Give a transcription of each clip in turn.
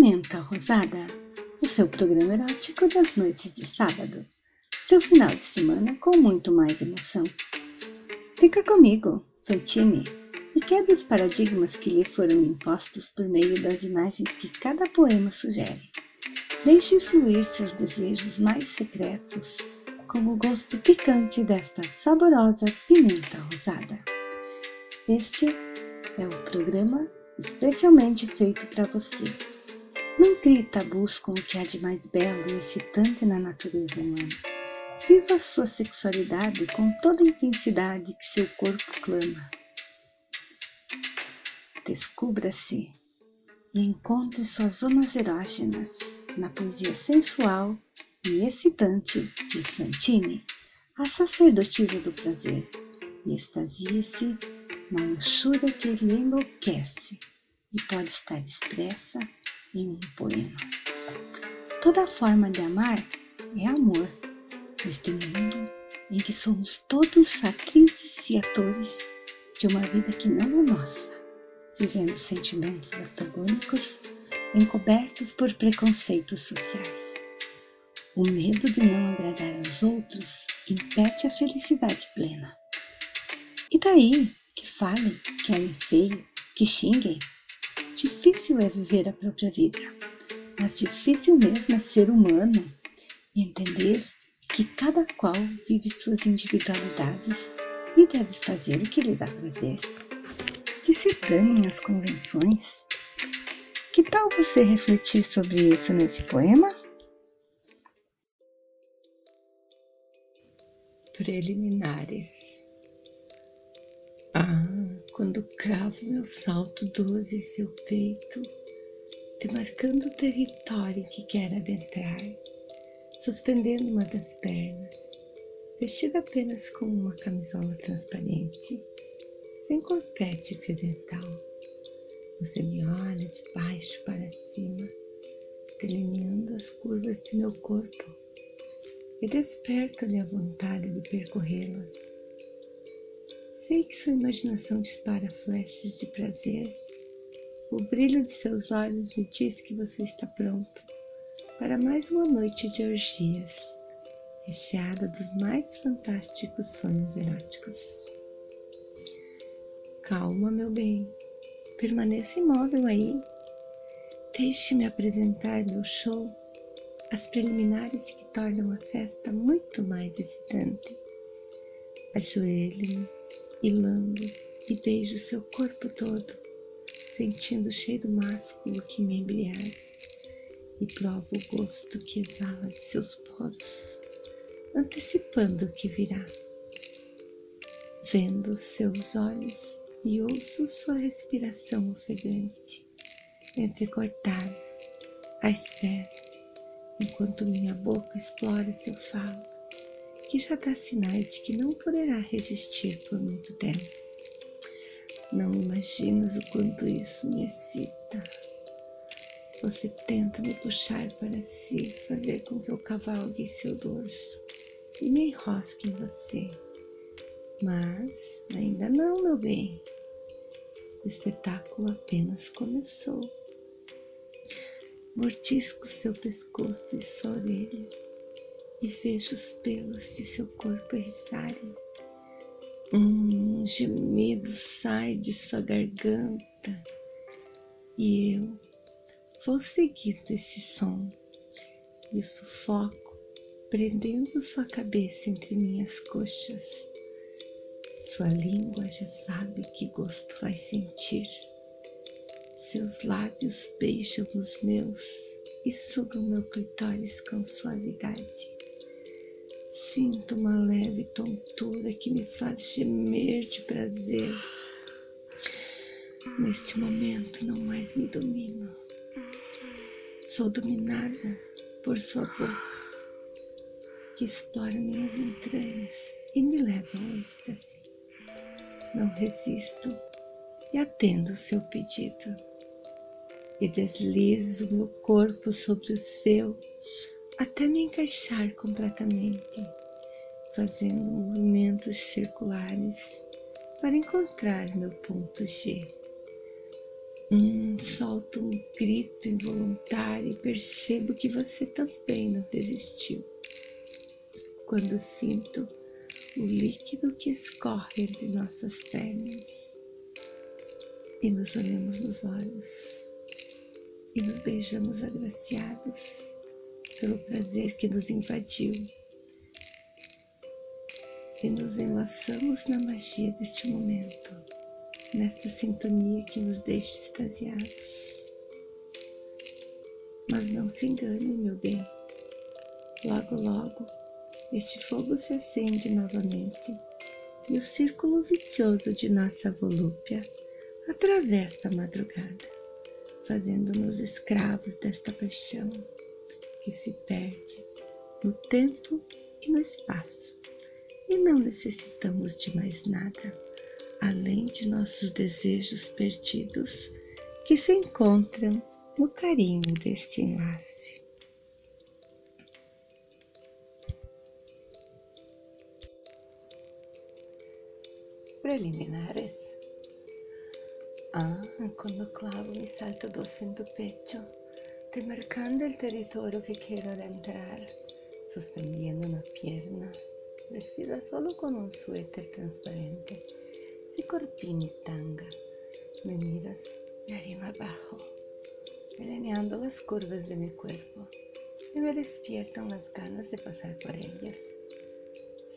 Pimenta Rosada, o seu programa erótico das noites de sábado. Seu final de semana com muito mais emoção. Fica comigo, Fantine, e quebre os paradigmas que lhe foram impostos por meio das imagens que cada poema sugere. Deixe fluir seus desejos mais secretos com o gosto picante desta saborosa pimenta rosada. Este é o programa especialmente feito para você. Não crie tabus com o que há de mais belo e excitante na natureza humana. Viva sua sexualidade com toda a intensidade que seu corpo clama. Descubra-se e encontre suas zonas erógenas na poesia sensual e excitante de Fantine, a sacerdotisa do prazer, e extasia-se na luxúria que lhe enlouquece e pode estar expressa em um poema. Toda forma de amar é amor neste mundo em que somos todos atrizes e atores de uma vida que não é nossa, vivendo sentimentos antagônicos encobertos por preconceitos sociais. O medo de não agradar aos outros impede a felicidade plena. E daí que falem, que olhem feio, que xinguem? Difícil é viver a própria vida, mas difícil mesmo é ser humano e entender que cada qual vive suas individualidades e deve fazer o que lhe dá prazer. Que se danem as convenções. Que tal você refletir sobre isso nesse poema? preliminares. Ah, quando cravo meu salto doze em seu peito, demarcando o território que quer adentrar, suspendendo uma das pernas, vestida apenas com uma camisola transparente, sem corpete fio dental. Você me olha de baixo para cima, delineando as curvas de meu corpo e desperta-lhe a vontade de percorrê-las. Sei que sua imaginação dispara flechas de prazer. O brilho de seus olhos me diz que você está pronto para mais uma noite de orgias, recheada dos mais fantásticos sonhos eróticos. Calma, meu bem, permaneça imóvel aí. Deixe-me apresentar meu show as preliminares que tornam a festa muito mais excitante. Ajoelho-me e lambo e beijo seu corpo todo, sentindo o cheiro másculo que me embriaga e provo o gosto que exala de seus poros, antecipando o que virá. Vendo seus olhos e ouço sua respiração ofegante, entrecortada, à espera enquanto minha boca explora seu falo, que já dá sinais de que não poderá resistir por muito tempo. Não imaginas o quanto isso me excita. Você tenta me puxar para si, fazer com que eu cavalgue seu dorso e me enrosque em você. Mas ainda não, meu bem. O espetáculo apenas começou. Mordisco seu pescoço e sua orelha e vejo os pelos de seu corpo eriçarem. Um gemido sai de sua garganta e eu vou seguindo esse som e o sufoco prendendo sua cabeça entre minhas coxas. Sua língua já sabe que gosto vai sentir. Seus lábios beijam os meus e sugam meu clitóris com suavidade. Sinto uma leve tontura que me faz gemer de prazer. Neste momento não mais me domino. Sou dominada por sua boca, que explora minhas entranhas e me leva ao êxtase. Não resisto e atendo o seu pedido e deslizo meu corpo sobre o seu até me encaixar completamente, fazendo movimentos circulares para encontrar meu ponto G. Hum, solto um grito involuntário e percebo que você também não desistiu. Quando sinto o líquido que escorre entre nossas pernas e nos olhamos nos olhos e nos beijamos agraciados pelo prazer que nos invadiu e nos enlaçamos na magia deste momento, nesta sintonia que nos deixa extasiados. Mas não se engane, meu bem, logo, logo, este fogo se acende novamente e o círculo vicioso de nossa volúpia atravessa a madrugada, fazendo-nos escravos desta paixão que se perde no tempo e no espaço e não necessitamos de mais nada além de nossos desejos perdidos que se encontram no carinho deste enlace. Preliminares. Ah, quando clavo mi salto doce en tu pecho, demarcando el territorio que quiero adentrar, suspendiendo una pierna vestida solo con un suéter transparente, sin corpín y tanga. Me miras de arriba abajo, delineando las curvas de mi cuerpo y me despiertan las ganas de pasar por ellas.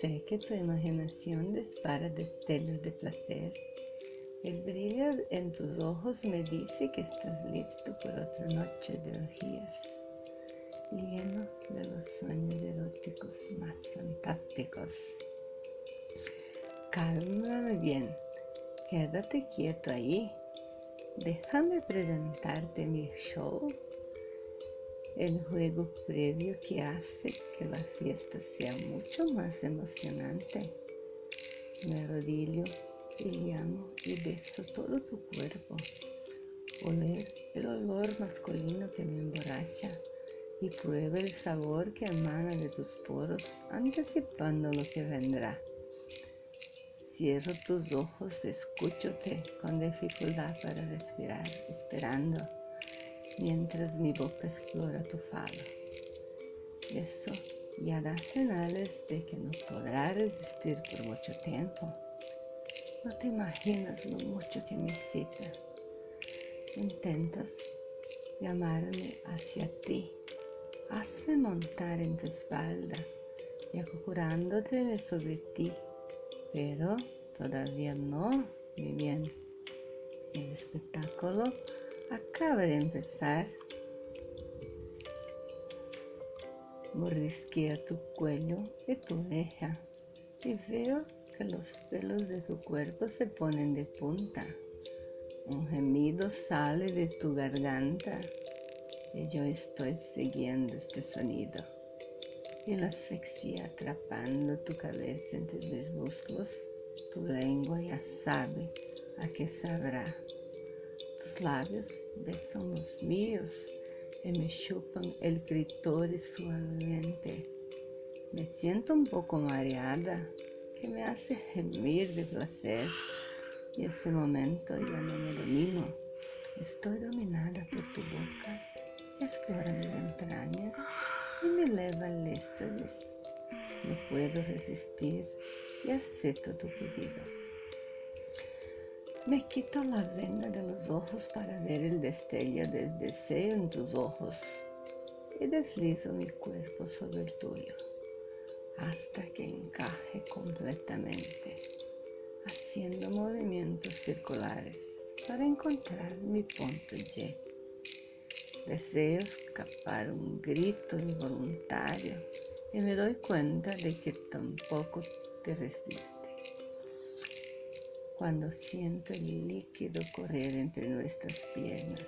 Sé que tu imaginación dispara destellos de placer. El brillo en tus ojos me dice que estás listo por otra noche de orgías lleno de los sueños eróticos más fantásticos. Cálmame bien, quédate quieto ahí. Déjame presentarte mi show, el juego previo que hace que la fiesta sea mucho más emocionante. Me arrodillo y llamo y beso todo tu cuerpo. Oler el olor masculino que me emborracha y prueba el sabor que emana de tus poros, anticipando lo que vendrá. Cierro tus ojos, escúchote con dificultad para respirar, esperando, mientras mi boca explora tu falo. Eso ya da señales de que no podrá resistir por mucho tiempo. No te imaginas lo mucho que me excita. Intentas llamarme hacia ti Hazme montar en tu espalda y acurándote sobre ti, pero todavía no, mi bien. El espectáculo acaba de empezar. Mordisquea tu cuello y tu oreja y veo que los pelos de tu cuerpo se ponen de punta. Un gemido sale de tu garganta y yo estoy siguiendo este sonido. Y la asfixia atrapando tu cabeza entre mis muslos, tu lengua ya sabe a qué sabrá. Tus labios besan los míos y me chupan el clitoris suavemente. Me siento un poco mareada, que me hace gemir de placer. Y ese momento ya no me domino. Estoy dominada por tu boca explora mis entrañas y me eleva al éxtasis. No puedo resistir y acepto tu pedido. Me quito la venda de los ojos para ver el destello del deseo en tus ojos y deslizo mi cuerpo sobre el tuyo hasta que encaje completamente, haciendo movimientos circulares para encontrar mi punto Y. Deseo escapar un grito involuntario y me doy cuenta de que tampoco te resiste. Cuando siento el líquido correr entre nuestras piernas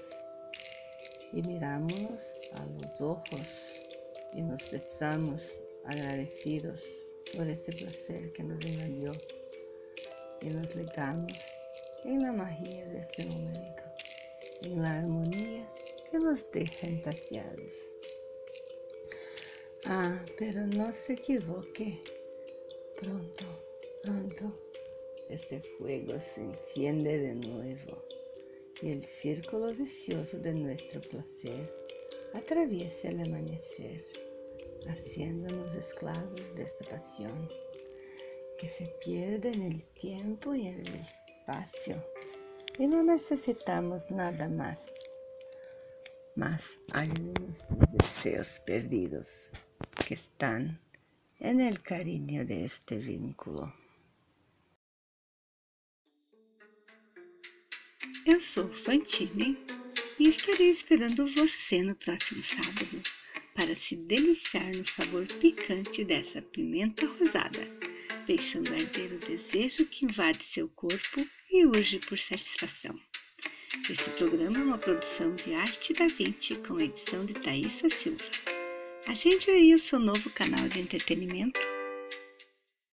y miramos a los ojos y nos besamos agradecidos por ese placer que nos invadió y nos legamos en la magia de este momento, en la armonía que nos deja entaciados. Ah, pero no se equivoque. Pronto, pronto, este fuego se enciende de nuevo y el círculo vicioso de nuestro placer atraviesa el amanecer, haciéndonos esclavos de esta pasión que se pierde en el tiempo y en el espacio y no necesitamos nada más. Más hay deseos perdidos que están en el cariño de este vínculo. Eu sou Fantine e estarei esperando você no próximo sábado para se deliciar no sabor picante dessa pimenta rosada, deixando arder o desejo que invade seu corpo e urge por satisfação. Este programa é uma produção de Arte da Vinci com edição de Thaisa Silva. Agende aí o seu novo canal de entretenimento